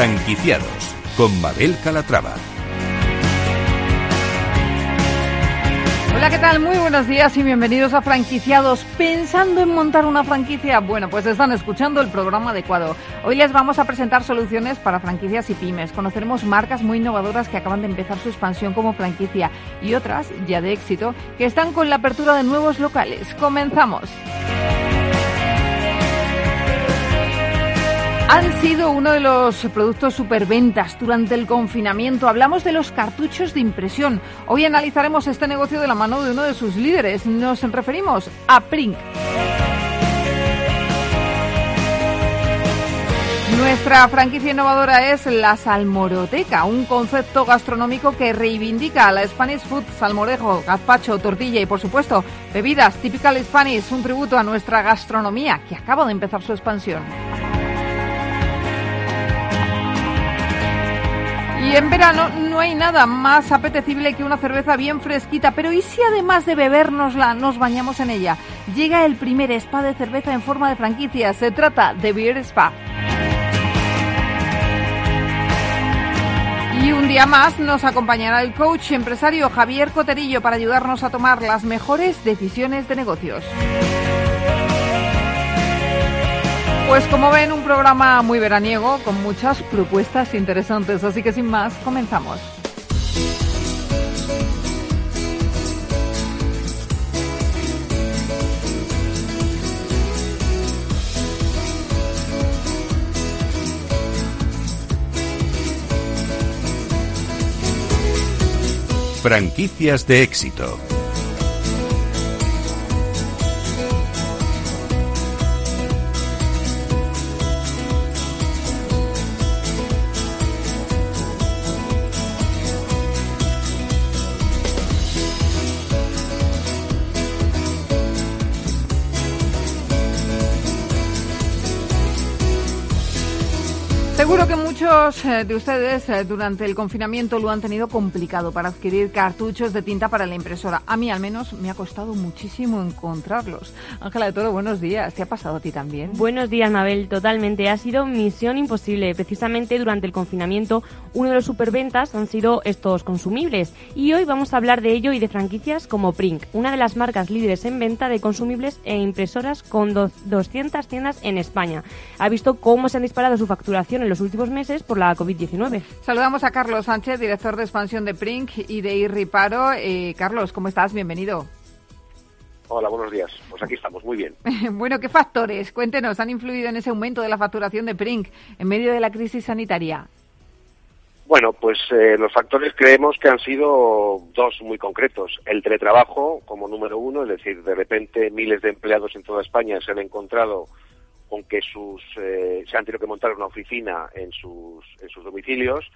Franquiciados con Mabel Calatrava. Hola, ¿qué tal? Muy buenos días y bienvenidos a Franquiciados. ¿Pensando en montar una franquicia? Bueno, pues están escuchando el programa adecuado. Hoy les vamos a presentar soluciones para franquicias y pymes. Conoceremos marcas muy innovadoras que acaban de empezar su expansión como franquicia y otras, ya de éxito, que están con la apertura de nuevos locales. Comenzamos. Han sido uno de los productos superventas durante el confinamiento. Hablamos de los cartuchos de impresión. Hoy analizaremos este negocio de la mano de uno de sus líderes. Nos referimos a Prink. Nuestra franquicia innovadora es la Salmoroteca, un concepto gastronómico que reivindica la Spanish food, salmorejo, gazpacho, tortilla y, por supuesto, bebidas typical Spanish, un tributo a nuestra gastronomía que acaba de empezar su expansión. Y en verano no hay nada más apetecible que una cerveza bien fresquita, pero ¿y si además de bebérnosla nos bañamos en ella? Llega el primer spa de cerveza en forma de franquicia, se trata de Beer Spa. Y un día más nos acompañará el coach empresario Javier Coterillo para ayudarnos a tomar las mejores decisiones de negocios. Pues como ven, un programa muy veraniego con muchas propuestas interesantes, así que sin más, comenzamos. Franquicias de éxito. Muchos eh, de ustedes eh, durante el confinamiento lo han tenido complicado para adquirir cartuchos de tinta para la impresora. A mí al menos me ha costado muchísimo encontrarlos. Ángela de Toro, buenos días. ¿Te ha pasado a ti también? Buenos días, Mabel. Totalmente. Ha sido misión imposible. Precisamente durante el confinamiento, uno de los superventas han sido estos consumibles. Y hoy vamos a hablar de ello y de franquicias como Prink, una de las marcas líderes en venta de consumibles e impresoras con 200 tiendas en España. Ha visto cómo se han disparado su facturación en los últimos meses por la COVID-19. Saludamos a Carlos Sánchez, director de expansión de Prink y de Irriparo. Eh, Carlos, ¿cómo estás? Bienvenido. Hola, buenos días. Pues aquí estamos, muy bien. bueno, ¿qué factores, cuéntenos, han influido en ese aumento de la facturación de Prink en medio de la crisis sanitaria? Bueno, pues eh, los factores creemos que han sido dos muy concretos. El teletrabajo como número uno, es decir, de repente miles de empleados en toda España se han encontrado con que sus, eh, se han tenido que montar una oficina en sus, en sus domicilios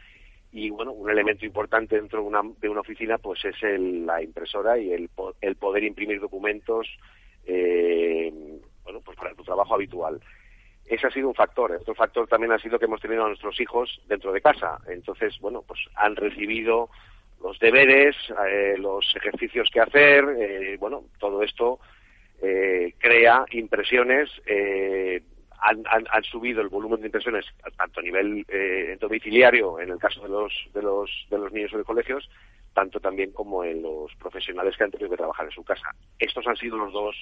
y bueno, un elemento importante dentro de una, de una oficina pues es el, la impresora y el, el poder imprimir documentos eh, bueno, pues para tu trabajo habitual. Ese ha sido un factor. Otro factor también ha sido que hemos tenido a nuestros hijos dentro de casa. Entonces, bueno, pues han recibido los deberes, eh, los ejercicios que hacer, eh, bueno, todo esto eh, crea impresiones, eh, han, han, subido el volumen de impresiones tanto a nivel eh, domiciliario, en el caso de los, de, los, de los niños de colegios, tanto también como en los profesionales que han tenido que trabajar en su casa. Estos han sido los dos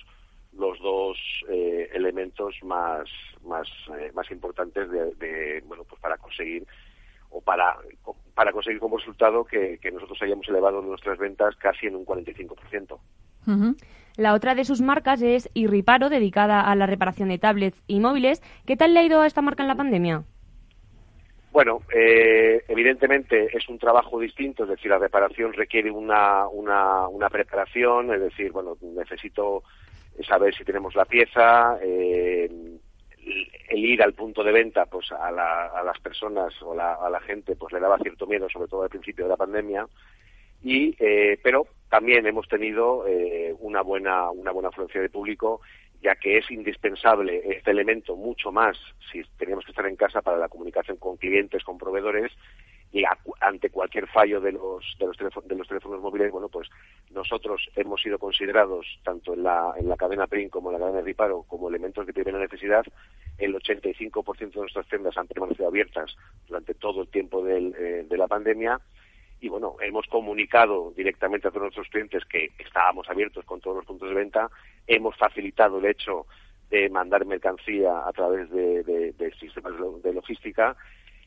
los dos eh, elementos más más eh, más importantes de, de, bueno pues para conseguir o para para conseguir como resultado que, que nosotros hayamos elevado nuestras ventas casi en un 45%. Uh La otra de sus marcas es Irriparo, dedicada a la reparación de tablets y móviles. ¿Qué tal le ha ido a esta marca en la pandemia? Bueno, eh, evidentemente es un trabajo distinto, es decir, la reparación requiere una, una, una preparación, es decir, bueno, necesito saber si tenemos la pieza, eh, el ir al punto de venta, pues a, la, a las personas o la, a la gente, pues le daba cierto miedo, sobre todo al principio de la pandemia, y eh, pero también hemos tenido eh, una buena una buena afluencia de público ya que es indispensable este elemento mucho más si teníamos que estar en casa para la comunicación con clientes con proveedores y ante cualquier fallo de los de los, teléfonos, de los teléfonos móviles bueno pues nosotros hemos sido considerados tanto en la en la cadena print como en la cadena de riparo como elementos de primera necesidad. El 85% de nuestras tiendas han permanecido abiertas durante todo el tiempo de la pandemia y bueno, hemos comunicado directamente a todos nuestros clientes que estábamos abiertos con todos los puntos de venta, hemos facilitado el hecho de mandar mercancía a través de, sistemas de logística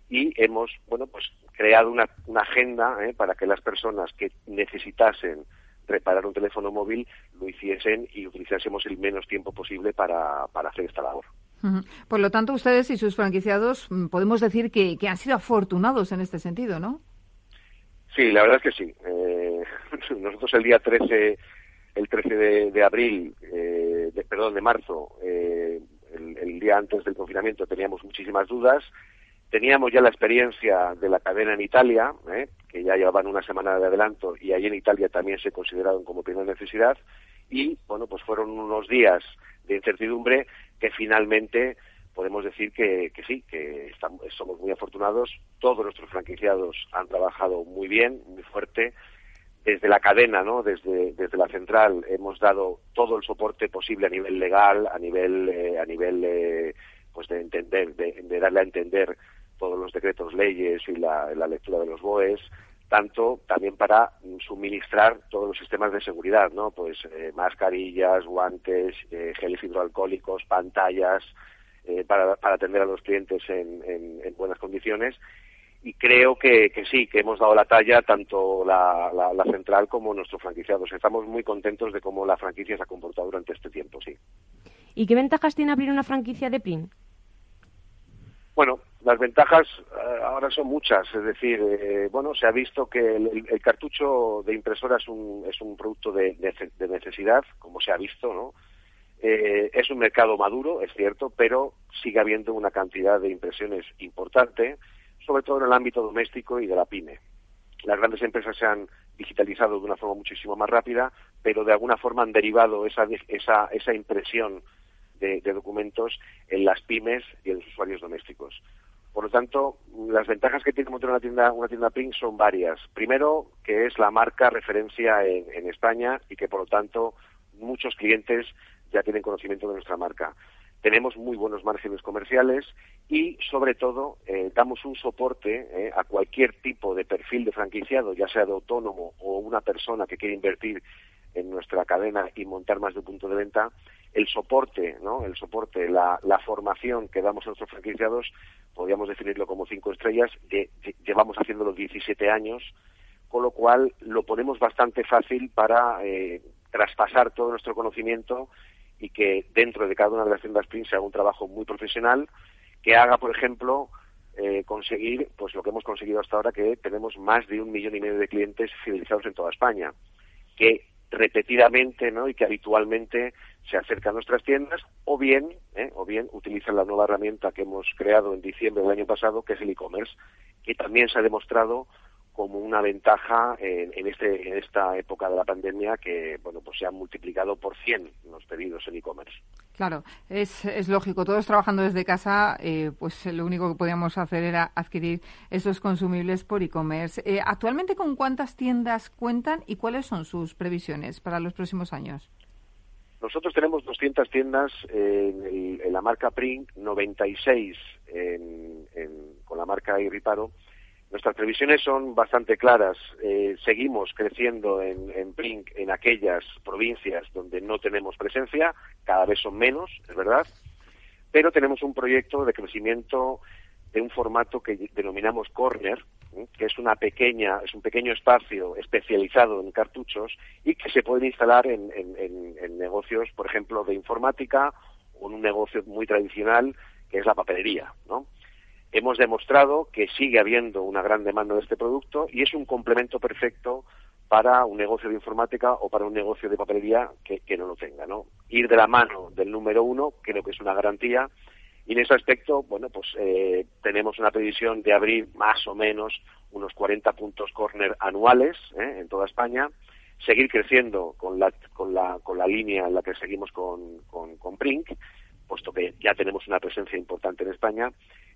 y hemos bueno pues creado una, agenda ¿eh? para que las personas que necesitasen reparar un teléfono móvil lo hiciesen y utilizásemos el menos tiempo posible para, hacer esta labor. Por lo tanto, ustedes y sus franquiciados mm, podemos decir que han sido afortunados en este sentido, ¿no? Sí, la verdad es que sí. Eh, nosotros el día 13, el 13 de, abril, eh, de, perdón, de marzo, eh, el, día antes del confinamiento teníamos muchísimas dudas. Teníamos ya la experiencia de la cadena en Italia, que ya llevaban una semana de adelanto y ahí en Italia también se consideraron como primera necesidad. Y bueno, pues fueron unos días de incertidumbre que finalmente podemos decir que, sí, que estamos, somos muy afortunados. Todos nuestros franquiciados han trabajado muy bien, muy fuerte. Desde la cadena, ¿no? desde, desde la central, hemos dado todo el soporte posible a nivel legal, a nivel, eh, a nivel eh, pues de entender, de, darle a entender todos los decretos, leyes y la, lectura de los BOEs, tanto también para suministrar todos los sistemas de seguridad, ¿no? Pues eh, mascarillas, guantes, geles hidroalcohólicos, pantallas, eh, para, atender a los clientes en, buenas condiciones. Y creo que, sí, que hemos dado la talla tanto la, central como nuestros franquiciados. Estamos muy contentos de cómo la franquicia se ha comportado durante este tiempo, sí. ¿Y qué ventajas tiene abrir una franquicia de PRIN? Bueno, las ventajas eh, ahora son muchas, es decir, eh, bueno, se ha visto que el, cartucho de impresora es un, es un producto de, de, necesidad, como se ha visto, ¿no? Eh, es un mercado maduro, es cierto, pero sigue habiendo una cantidad de impresiones importante, sobre todo en el ámbito doméstico y de la pyme. Las grandes empresas se han digitalizado de una forma muchísimo más rápida, pero de alguna forma han derivado esa, esa, esa impresión de, documentos en las pymes y en los usuarios domésticos. Por lo tanto, las ventajas que tiene montar una tienda, una tienda Print son varias. Primero, que es la marca referencia en, en España y que, por lo tanto, muchos clientes ya tienen conocimiento de nuestra marca. Tenemos muy buenos márgenes comerciales y, sobre todo, eh, damos un soporte eh, a cualquier tipo de perfil de franquiciado, ya sea de autónomo o una persona que quiere invertir en nuestra cadena y montar más de un punto de venta, el soporte, ¿no? El soporte, la, formación que damos a nuestros franquiciados, podríamos definirlo como cinco estrellas, llevamos haciéndolo 17 años, con lo cual lo ponemos bastante fácil para eh, traspasar todo nuestro conocimiento y que dentro de cada una de las tiendas Print se haga un trabajo muy profesional que haga, por ejemplo, eh, conseguir pues lo que hemos conseguido hasta ahora, que tenemos más de un millón y medio de clientes fidelizados en toda España, que repetidamente ¿no? y que habitualmente se acercan a nuestras tiendas o bien ¿eh? o bien utilizan la nueva herramienta que hemos creado en diciembre del año pasado que es el e-commerce que también se ha demostrado como una ventaja en, este, en esta época de la pandemia que bueno pues se han multiplicado por 100 los pedidos en e-commerce. Claro, es, es lógico. Todos trabajando desde casa, eh, pues lo único que podíamos hacer era adquirir esos consumibles por e-commerce. Eh, ¿Actualmente con cuántas tiendas cuentan y cuáles son sus previsiones para los próximos años? Nosotros tenemos 200 tiendas en, la marca Print, 96 en, con la marca Irriparo Nuestras previsiones son bastante claras. Eh, seguimos creciendo en, en Prink en aquellas provincias donde no tenemos presencia, cada vez son menos, es verdad, pero tenemos un proyecto de crecimiento de un formato que denominamos Corner, que es una pequeña, es un pequeño espacio especializado en cartuchos y que se pueden instalar en, en negocios, por ejemplo, de informática o en un negocio muy tradicional que es la papelería, ¿no? Hemos demostrado que sigue habiendo una gran demanda de este producto y es un complemento perfecto para un negocio de informática o para un negocio de papelería que, no lo tenga, ¿no? Ir de la mano del número uno creo que es una garantía y en ese aspecto, bueno, pues eh, tenemos una previsión de abrir más o menos unos 40 puntos corner anuales ¿eh? en toda España, seguir creciendo con la, con la, con la línea en la que seguimos con, con, puesto que ya tenemos una presencia importante en España,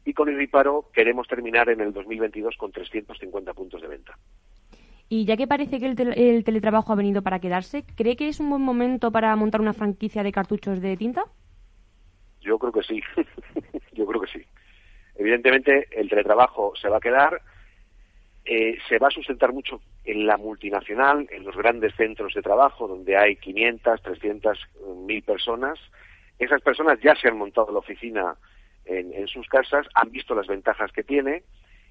y con Irriparo queremos terminar en el 2022 con 350 puntos de venta. Y ya que parece que el, teletrabajo ha venido para quedarse, ¿cree que es un buen momento para montar una franquicia de cartuchos de tinta? Yo creo que sí, yo creo que sí. Evidentemente, el teletrabajo se va a quedar, eh, se va a sustentar mucho en la multinacional, en los grandes centros de trabajo, donde hay 500, 300, mil personas. Esas personas ya se han montado la oficina en, sus casas, han visto las ventajas que tiene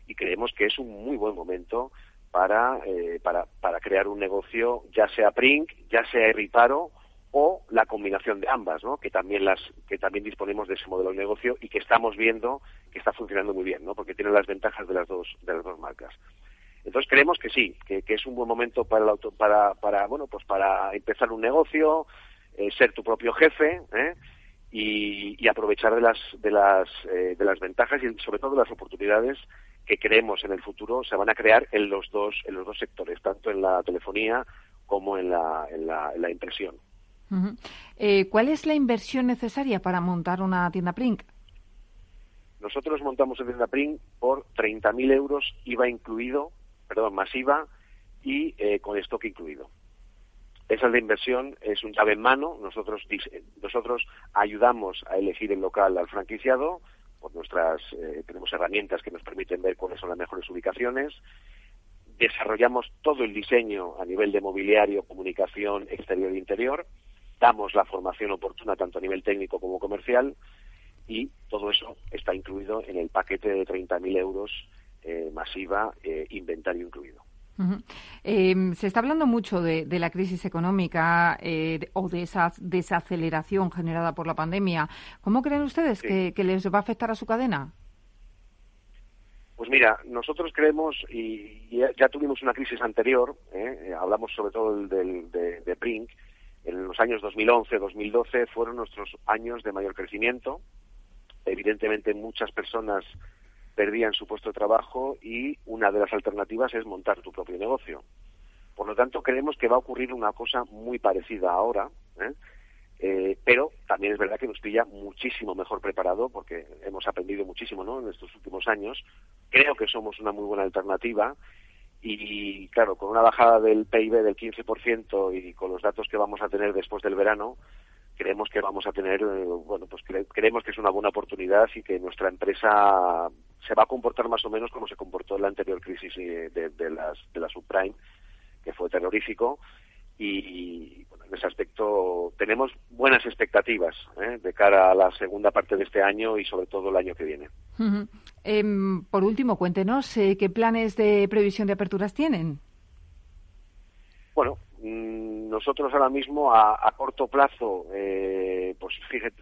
y creemos que es un muy buen momento para, eh, para, crear un negocio, ya sea Prink, ya sea Riparo o la combinación de ambas, ¿no? que también las que también disponemos de ese modelo de negocio y que estamos viendo que está funcionando muy bien, ¿no? porque tiene las ventajas de las dos de las dos marcas. Entonces creemos que sí, que, es un buen momento para el auto, para, para bueno pues para empezar un negocio, eh, ser tu propio jefe, ¿eh? Y, aprovechar de las de las eh, de las ventajas y sobre todo de las oportunidades que creemos en el futuro se van a crear en los dos en los dos sectores tanto en la telefonía como en la, en la, impresión eh, ¿Cuál es la inversión necesaria para montar una tienda Print? Nosotros montamos una tienda Print por 30.000 euros IVA incluido, perdón, masiva y eh, con stock incluido. Esa es la inversión, es un llave en mano. Nosotros, nosotros ayudamos a elegir el local al franquiciado, eh, tenemos herramientas que nos permiten ver cuáles son las mejores ubicaciones. Desarrollamos todo el diseño a nivel de mobiliario, comunicación, exterior e interior. Damos la formación oportuna tanto a nivel técnico como comercial y todo eso está incluido en el paquete de 30.000 euros eh, masiva, eh, inventario incluido. Em, se está hablando mucho de, la crisis económica eh, o de esa desaceleración generada por la pandemia. ¿Cómo creen ustedes que, les va a afectar a su cadena? Pues mira, nosotros creemos, y, ya, tuvimos una crisis anterior, ¿eh? hablamos sobre todo del, de, de Brink, en los años 2011-2012 fueron nuestros años de mayor crecimiento. Evidentemente muchas personas perdían su puesto de trabajo y una de las alternativas es montar tu propio negocio. Por lo tanto, creemos que va a ocurrir una cosa muy parecida ahora, ¿eh? Eh, pero también es verdad que nos pilla muchísimo mejor preparado porque hemos aprendido muchísimo ¿no? en estos últimos años. Creo que somos una muy buena alternativa y, claro, con una bajada del PIB del 15% y con los datos que vamos a tener después del verano, creemos que vamos a tener, eh, bueno, pues creemos que es una buena oportunidad y que nuestra empresa se va a comportar más o menos como se comportó en la anterior crisis eh, de, las, de la subprime, que fue terrorífico. Y en ese aspecto tenemos buenas expectativas ¿eh? de cara a la segunda parte de este año y sobre todo el año que viene. Em, por último, cuéntenos eh, qué planes de previsión de aperturas tienen. Bueno, mm, nosotros ahora mismo a, corto plazo, pues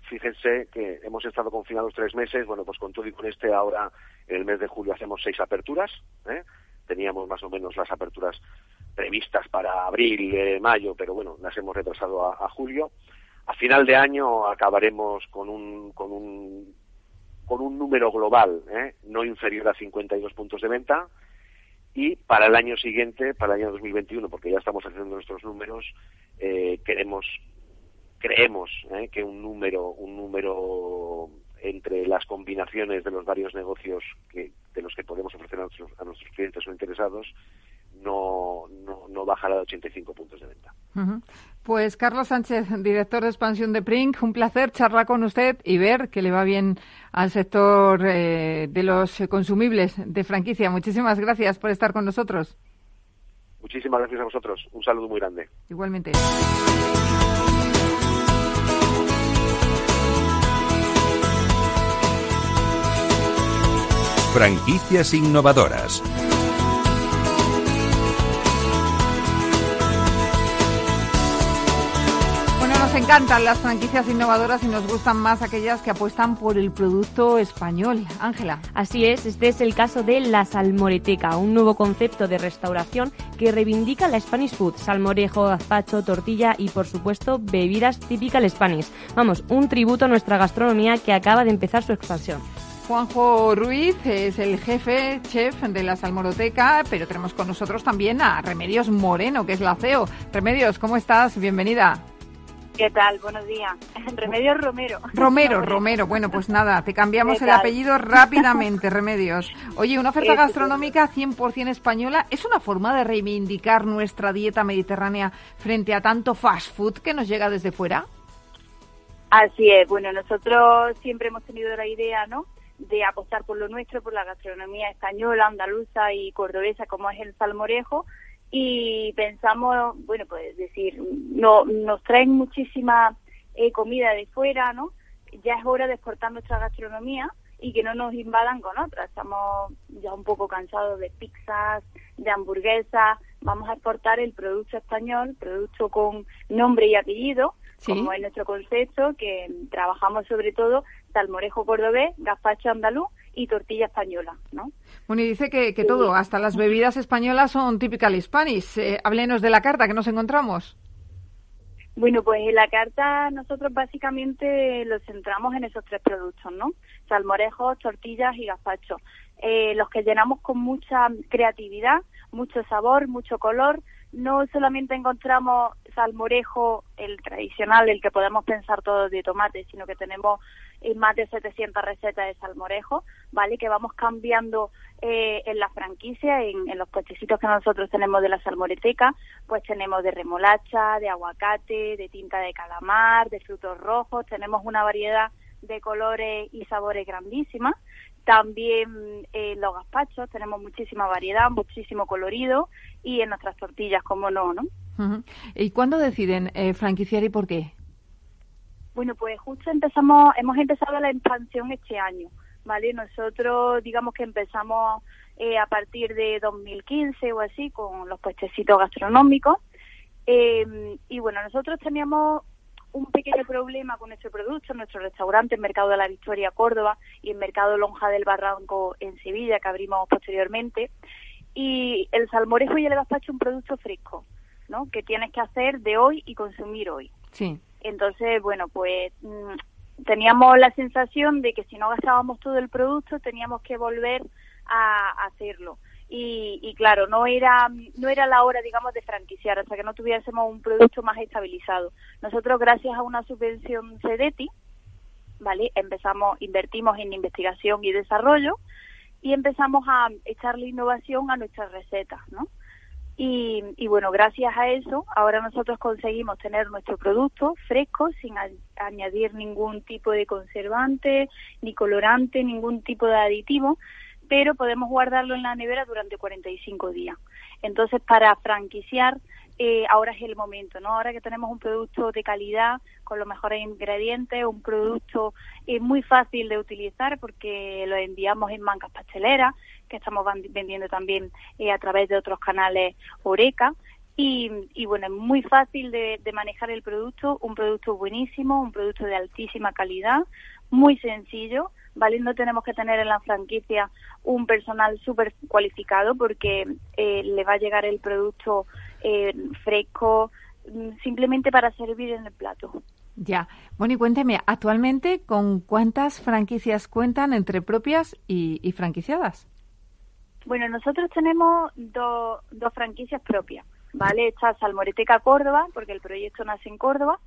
fíjense que hemos estado confinados tres meses, bueno, pues con todo y con este ahora en el mes de julio hacemos seis aperturas. ¿eh? Teníamos más o menos las aperturas previstas para abril, eh, mayo, pero bueno, las hemos retrasado a, julio. A final de año acabaremos con un, con un, con un número global ¿eh? no inferior a 52 puntos de venta. Y para el año siguiente, para el año 2021, porque ya estamos haciendo nuestros números, eh, queremos, creemos que un número, un número entre las combinaciones de los varios negocios que, de los que podemos ofrecer a nuestros, a nuestros clientes o interesados, no, no, no bajará de 85 puntos de venta. Pues Carlos Sánchez, director de expansión de Prink, un placer charlar con usted y ver que le va bien al sector eh, de los consumibles de franquicia. Muchísimas gracias por estar con nosotros. Muchísimas gracias a vosotros. Un saludo muy grande. Igualmente. Franquicias innovadoras. Encantan las franquicias innovadoras y nos gustan más aquellas que apuestan por el producto español. Ángela. Así es, este es el caso de La Salmoreteca, un nuevo concepto de restauración que reivindica la Spanish food, salmorejo, gazpacho, tortilla y por supuesto bebidas típicas Spanish. Vamos, un tributo a nuestra gastronomía que acaba de empezar su expansión. Juanjo Ruiz es el jefe chef de la Salmoroteca, pero tenemos con nosotros también a Remedios Moreno, que es la CEO. Remedios, ¿cómo estás? Bienvenida. ¿Qué tal? Buenos días. Remedios Romero. Romero, Romero. Bueno, pues nada, te cambiamos el apellido rápidamente, Remedios. Oye, una oferta gastronómica 100% española es una forma de reivindicar nuestra dieta mediterránea frente a tanto fast food que nos llega desde fuera. Así es. Bueno, nosotros siempre hemos tenido la idea, ¿no? de apostar por lo nuestro, por la gastronomía española, andaluza y cordobesa, como es el salmorejo, y pensamos, bueno, pues decir, no, nos traen muchísima eh, comida de fuera, ¿no? Ya es hora de exportar nuestra gastronomía y que no nos invadan con otras. Estamos ya un poco cansados de pizzas, de hamburguesas. Vamos a exportar el producto español, producto con nombre y apellido, como es nuestro concepto, que trabajamos sobre todo salmorejo cordobés, gazpacho andaluz y tortilla española, ¿no? Bueno, y dice que, que todo, hasta las bebidas españolas son typical Spanish. Eh, háblenos de la carta que nos encontramos. Bueno, pues en la carta nosotros básicamente lo centramos en esos tres productos, ¿no? Salmorejos, tortillas y gazpacho. Eh, los que llenamos con mucha creatividad, mucho sabor, mucho color. No solamente encontramos salmorejo, el tradicional, el que podemos pensar todos de tomate, sino que tenemos eh, más de 700 recetas de salmorejo, ¿vale? Que vamos cambiando eh, en la franquicia, en, los puestecitos que nosotros tenemos de la salmoreteca, pues tenemos de remolacha, de aguacate, de tinta de calamar, de frutos rojos, tenemos una variedad de colores y sabores grandísima. También eh, los gazpachos tenemos muchísima variedad, muchísimo colorido y en nuestras tortillas, como no, ¿no? ¿Y cuándo deciden eh, franquiciar y por qué? Bueno, pues justo empezamos, hemos empezado la expansión este año. ¿vale? Nosotros, digamos que empezamos eh, a partir de 2015 o así con los puestecitos gastronómicos. Eh, y bueno, nosotros teníamos un pequeño problema con nuestro producto, nuestro restaurante en Mercado de la Victoria, Córdoba, y en Mercado Lonja del Barranco en Sevilla, que abrimos posteriormente. Y el salmorejo y el gazpacho un producto fresco, ¿no? Que tienes que hacer de hoy y consumir hoy. Sí. Entonces, bueno, pues mm, teníamos la sensación de que si no gastábamos todo el producto teníamos que volver a, hacerlo. Y, claro, no era, no era la hora, digamos, de franquiciar, hasta que no tuviésemos un producto más estabilizado. Nosotros, gracias a una subvención CEDETI, ¿vale? Empezamos, invertimos en investigación y desarrollo y empezamos a echarle innovación a nuestras recetas, ¿no? Y, bueno, gracias a eso, ahora nosotros conseguimos tener nuestro producto fresco sin añadir ningún tipo de conservante, ni colorante, ningún tipo de aditivo, pero podemos guardarlo en la nevera durante 45 días. Entonces, para franquiciar, eh, ahora es el momento, ¿no? Ahora que tenemos un producto de calidad, con los mejores ingredientes, un producto eh, muy fácil de utilizar porque lo enviamos en mancas pasteleras, que estamos vendiendo también eh, a través de otros canales Oreca. Y, y bueno, es muy fácil de, de manejar el producto, un producto buenísimo, un producto de altísima calidad, muy sencillo, ¿vale? No tenemos que tener en la franquicia un personal súper cualificado porque eh, le va a llegar el producto eh, fresco mm, simplemente para servir en el plato. Ya. Bueno, y cuénteme, actualmente, ¿con cuántas franquicias cuentan entre propias y, franquiciadas? Bueno, nosotros tenemos dos franquicias propias, ¿vale? Está Salmoreteca Córdoba, porque el proyecto nace en Córdoba,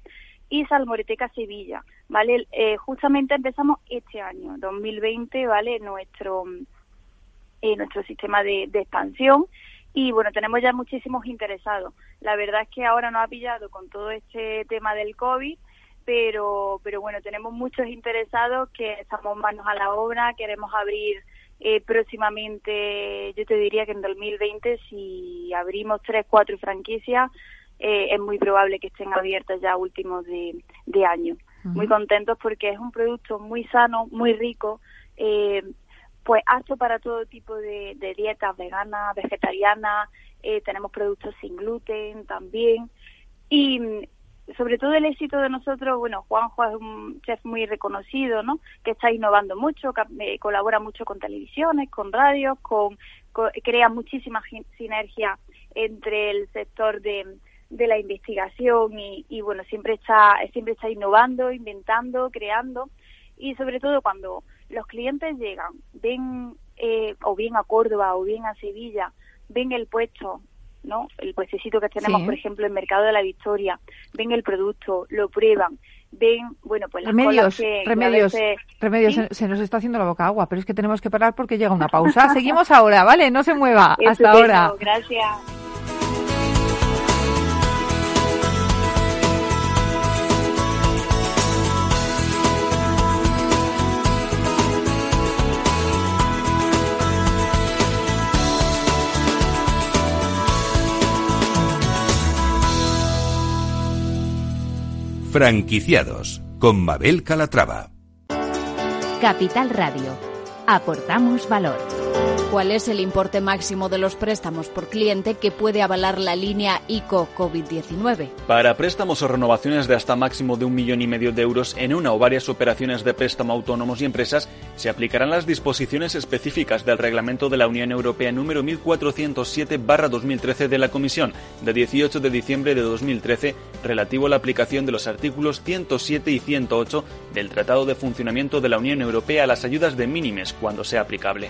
y Salmoreteca Sevilla, ¿vale? Eh, justamente empezamos este año, 2020, ¿vale? Nuestro, eh, nuestro sistema de, expansión y bueno, tenemos ya muchísimos interesados. La verdad es que ahora nos ha pillado con todo este tema del COVID, pero, pero bueno, tenemos muchos interesados que estamos manos a la obra, queremos abrir eh, próximamente, yo te diría que en 2020, si abrimos tres, cuatro franquicias, eh, es muy probable que estén abiertas ya últimos de, año. Muy contentos porque es un producto muy sano, muy rico, eh, pues apto para todo tipo de, dietas veganas, vegetarianas, eh, tenemos productos sin gluten también. Y sobre todo el éxito de nosotros, bueno, Juanjo es un chef muy reconocido, ¿no? Que está innovando mucho, colabora mucho con televisiones, con radios, con crea muchísima sinergia entre el sector de, de la investigación y, bueno, siempre está, siempre está innovando, inventando, creando y sobre todo cuando los clientes llegan, ven eh, o bien a Córdoba o bien a Sevilla, ven el puesto, ¿no? El puestecito que tenemos, por ejemplo, en Mercado de la Victoria, ven el producto, lo prueban, ven, bueno, pues las remedios, remedios, remedios, se, nos está haciendo la boca agua, pero es que tenemos que parar porque llega una pausa. Seguimos ahora, ¿vale? No se mueva. Hasta ahora. Gracias. Franquiciados con Mabel Calatrava. Capital Radio. Aportamos valor. ¿Cuál es el importe máximo de los préstamos por cliente que puede avalar la línea ICO COVID-19? Para préstamos o renovaciones de hasta máximo de un millón y medio de euros en una o varias operaciones de préstamo a autónomos y empresas, se aplicarán las disposiciones específicas del Reglamento de la Unión Europea número 1407-2013 de la Comisión, de 18 de diciembre de 2013, relativo a la aplicación de los artículos 107 y 108 del Tratado de Funcionamiento de la Unión Europea a las ayudas de mínimes cuando sea aplicable.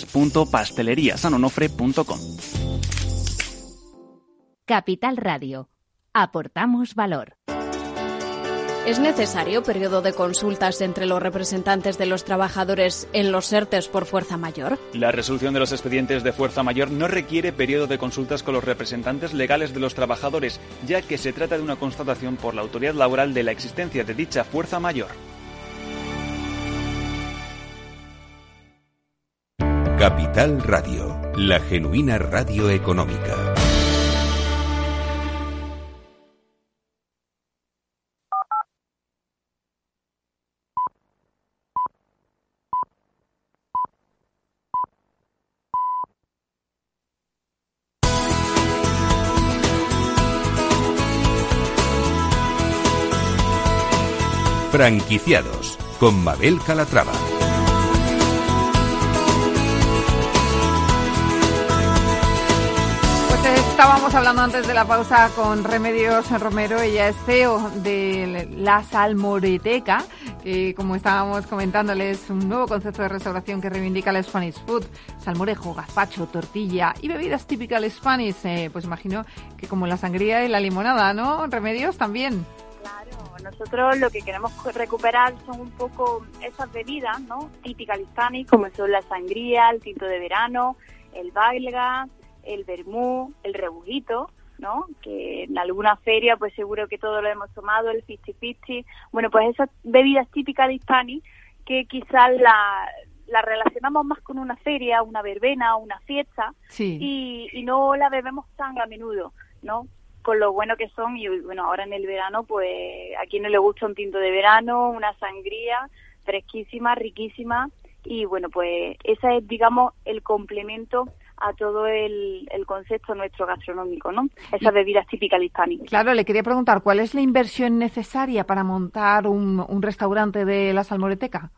www.pasteleriasanonofre.com. Capital Radio. Aportamos valor. ¿Es necesario periodo de consultas entre los representantes de los trabajadores en los ERTES por fuerza mayor? La resolución de los expedientes de fuerza mayor no requiere periodo de consultas con los representantes legales de los trabajadores, ya que se trata de una constatación por la autoridad laboral de la existencia de dicha fuerza mayor. Capital Radio, la genuina radio económica. Franquiciados con Mabel Calatrava. Estábamos hablando antes de la pausa con Remedios Romero, ella es CEO de la Salmoreteca, que como estábamos comentándoles, es un nuevo concepto de restauración que reivindica la Spanish Food, salmorejo, gazpacho, tortilla y bebidas típicas Spanish, eh, pues imagino que como la sangría y la limonada, ¿no? Remedios también. Claro, nosotros lo que queremos recuperar son un poco esas bebidas, ¿no? Típicas Spanish, como son la sangría, el tinto de verano, el belga, el vermú, el rebujito, ¿no? Que en alguna feria, pues seguro que todos lo hemos tomado, el 50-50. Bueno, pues esas bebidas típicas de Hispani que quizás la, la relacionamos más con una feria, una verbena, una fiesta, y, y no la bebemos tan a menudo, ¿no? Con lo bueno que son, y bueno, ahora en el verano, pues a quien no le gusta un tinto de verano, una sangría fresquísima, riquísima, y bueno, pues ese es, digamos, el complemento a todo el, concepto nuestro gastronómico, ¿no? Esas bebidas típicas hispánicas. Claro, le quería preguntar, ¿cuál es la inversión necesaria para montar un, un restaurante de la Salmoreteca?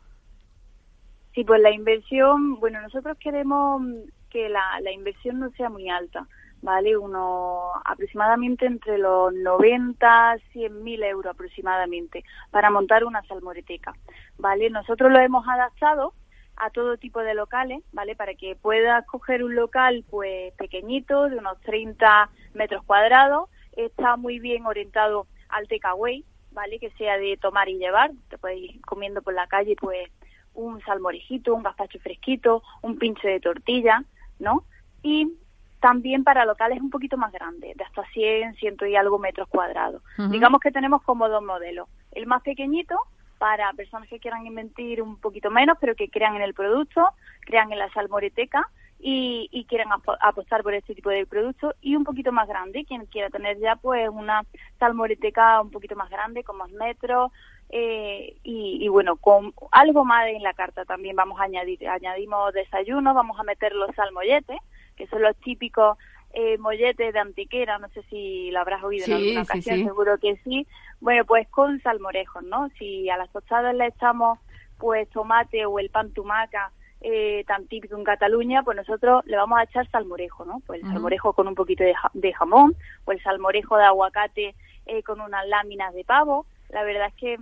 Sí, pues la inversión, bueno, nosotros queremos que la, la inversión no sea muy alta, ¿vale? Uno aproximadamente entre los 90, 100 mil euros aproximadamente para montar una salmoreteca, ¿vale? Nosotros lo hemos adaptado a todo tipo de locales, ¿vale? Para que puedas coger un local pues pequeñito, de unos 30 metros cuadrados, está muy bien orientado al takeaway, ¿vale? Que sea de tomar y llevar, te puedes ir comiendo por la calle pues un salmorejito, un gazpacho fresquito, un pincho de tortilla, ¿no? Y también para locales un poquito más grandes, de hasta 100, 100 y algo metros cuadrados. Digamos que tenemos como dos modelos. El más pequeñito, para personas que quieran invertir un poquito menos, pero que crean en el producto, crean en la salmoreteca y, y quieran apostar por este tipo de producto y un poquito más grande, quien quiera tener ya pues una salmoreteca un poquito más grande, con más metros eh, y, bueno, con algo más en la carta también vamos a añadir, añadimos desayuno, vamos a meter los salmolletes, que son los típicos eh, mollete de antiquera, no sé si lo habrás oído en alguna ocasión, seguro que sí. Bueno, pues con salmorejos, ¿no? Si a las tostadas le echamos pues tomate o el pan tumaca eh, tan típico en Cataluña, pues nosotros le vamos a echar salmorejo, ¿no? Pues el salmorejo con un poquito de, jamón, o el salmorejo de aguacate eh, con unas láminas de pavo. La verdad es que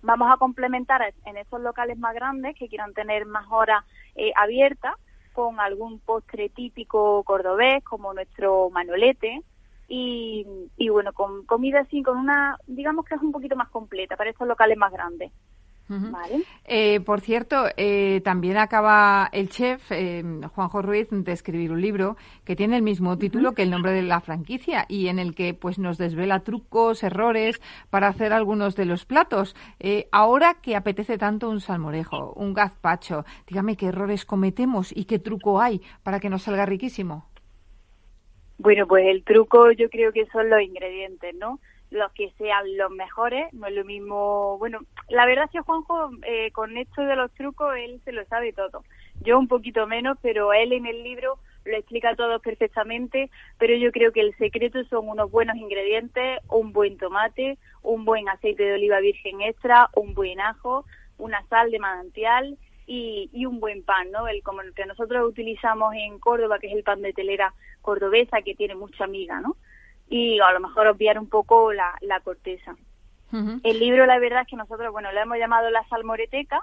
vamos a complementar en esos locales más grandes que quieran tener más horas eh, abiertas, con algún postre típico cordobés como nuestro manolete y, y bueno, con comida así, con una, digamos que es un poquito más completa para estos locales más grandes. Eh, por cierto, eh, también acaba el chef eh, Juanjo Ruiz de escribir un libro que tiene el mismo título que el nombre de la franquicia y en el que pues nos desvela trucos, errores para hacer algunos de los platos. ahora que apetece tanto un salmorejo, un gazpacho, dígame qué errores cometemos y qué truco hay para que nos salga riquísimo. Bueno, pues el truco yo creo que son los ingredientes, ¿no? Los que sean los mejores, no es lo mismo, bueno, la verdad es que Juanjo eh, con esto de los trucos él se lo sabe todo, yo un poquito menos, pero él en el libro lo explica todo perfectamente, pero yo creo que el secreto son unos buenos ingredientes, un buen tomate, un buen aceite de oliva virgen extra, un buen ajo, una sal de manantial y, y, un buen pan, ¿no? El como el que nosotros utilizamos en Córdoba, que es el pan de telera cordobesa, que tiene mucha miga, ¿no? Y a lo mejor obviar un poco la, la corteza. El libro, la verdad es que nosotros, bueno, lo hemos llamado La Salmoreteca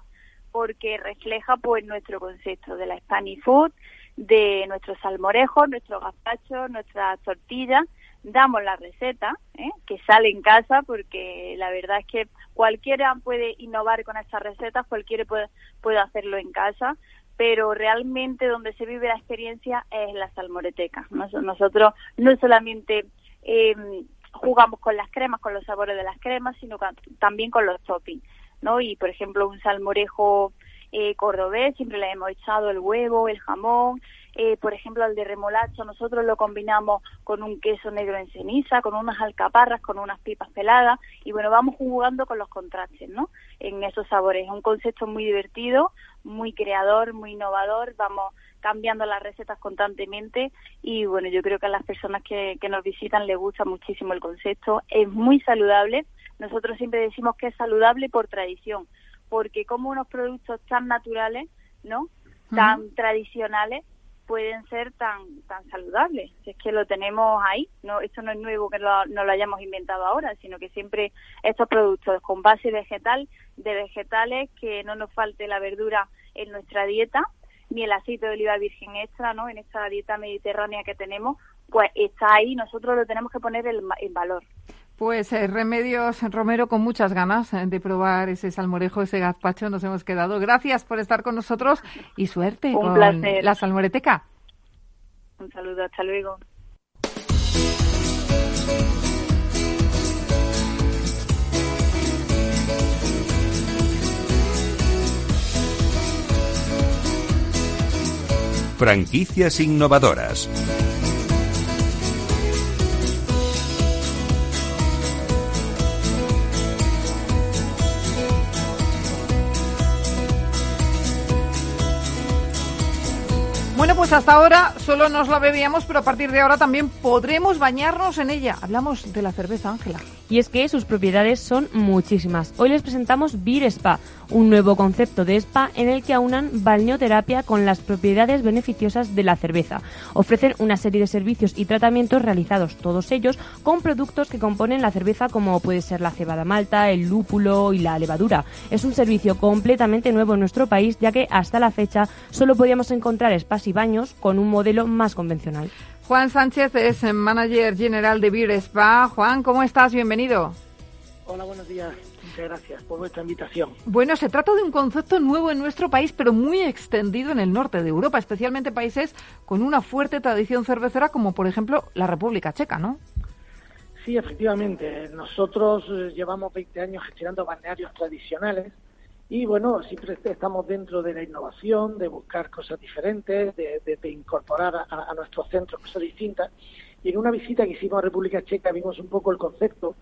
porque refleja pues nuestro concepto de la Spanish Food, de nuestros salmorejos, nuestros gazpachos, nuestras tortillas. Damos la receta, ¿eh? que sale en casa, porque la verdad es que cualquiera puede innovar con estas recetas, cualquiera puede, puede hacerlo en casa, pero realmente donde se vive la experiencia es la salmoreteca. Nosotros no solamente eh, jugamos con las cremas, con los sabores de las cremas, sino también con los toppings, ¿no? Y, por ejemplo, un salmorejo eh, cordobés, siempre le hemos echado el huevo, el jamón, eh, por ejemplo, el de remolacho, nosotros lo combinamos con un queso negro en ceniza, con unas alcaparras, con unas pipas peladas, y bueno, vamos jugando con los contrastes, ¿no? En esos sabores. Es un concepto muy divertido, muy creador, muy innovador, vamos cambiando las recetas constantemente y bueno, yo creo que a las personas que, que nos visitan les gusta muchísimo el concepto, es muy saludable, nosotros siempre decimos que es saludable por tradición, porque como unos productos tan naturales, ¿no? Tan tradicionales, pueden ser tan tan saludables. Si es que lo tenemos ahí, no esto no es nuevo que lo, no lo hayamos inventado ahora, sino que siempre estos productos con base vegetal, de vegetales, que no nos falte la verdura en nuestra dieta, ni el aceite de oliva virgen extra, ¿no? En esta dieta mediterránea que tenemos, pues está ahí, nosotros lo tenemos que poner en, valor. Pues eh, Remedios Romero, con muchas ganas eh, de probar ese salmorejo, ese gazpacho, nos hemos quedado. Gracias por estar con nosotros y suerte Un con placer. la salmoreteca. Un saludo, hasta luego. Franquicias innovadoras. Pues hasta ahora solo nos la bebíamos, pero a partir de ahora también podremos bañarnos en ella. Hablamos de la cerveza, Ángela. Y es que sus propiedades son muchísimas. Hoy les presentamos Beer Spa, un nuevo concepto de spa en el que aunan balneoterapia con las propiedades beneficiosas de la cerveza. Ofrecen una serie de servicios y tratamientos realizados todos ellos con productos que componen la cerveza como puede ser la cebada malta, el lúpulo y la levadura. Es un servicio completamente nuevo en nuestro país ya que hasta la fecha solo podíamos encontrar spas y baños con un modelo más convencional. Juan Sánchez es el manager general de Beer Spa. Juan, ¿cómo estás? Bienvenido. Hola, buenos días. Muchas gracias por vuestra invitación. Bueno, se trata de un concepto nuevo en nuestro país, pero muy extendido en el norte de Europa, especialmente países con una fuerte tradición cervecera, como por ejemplo la República Checa, ¿no? Sí, efectivamente. Nosotros eh, llevamos 20 años gestionando balnearios tradicionales y bueno, siempre estamos dentro de la innovación, de buscar cosas diferentes, de, incorporar a, nuestros centros cosas distintas. Y en una visita que hicimos a República Checa vimos un poco el concepto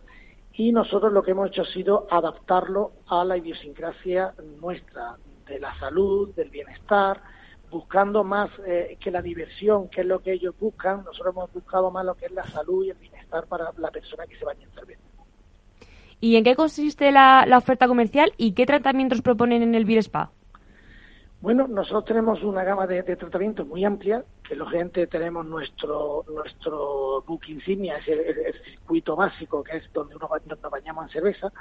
y nosotros lo que hemos hecho ha sido adaptarlo a la idiosincrasia nuestra, de la salud, del bienestar, buscando más eh, que la diversión, que es lo que ellos buscan. Nosotros hemos buscado más lo que es la salud y el bienestar para la persona que se baña en cerveza. ¿Y en qué consiste la, oferta comercial y qué tratamientos proponen en el Beer Spa? Bueno, nosotros tenemos una gama de, tratamientos muy amplia, que lógicamente tenemos nuestro nuestro book insignia, es el, circuito básico, que es donde uno, nos bañamos en cerveza,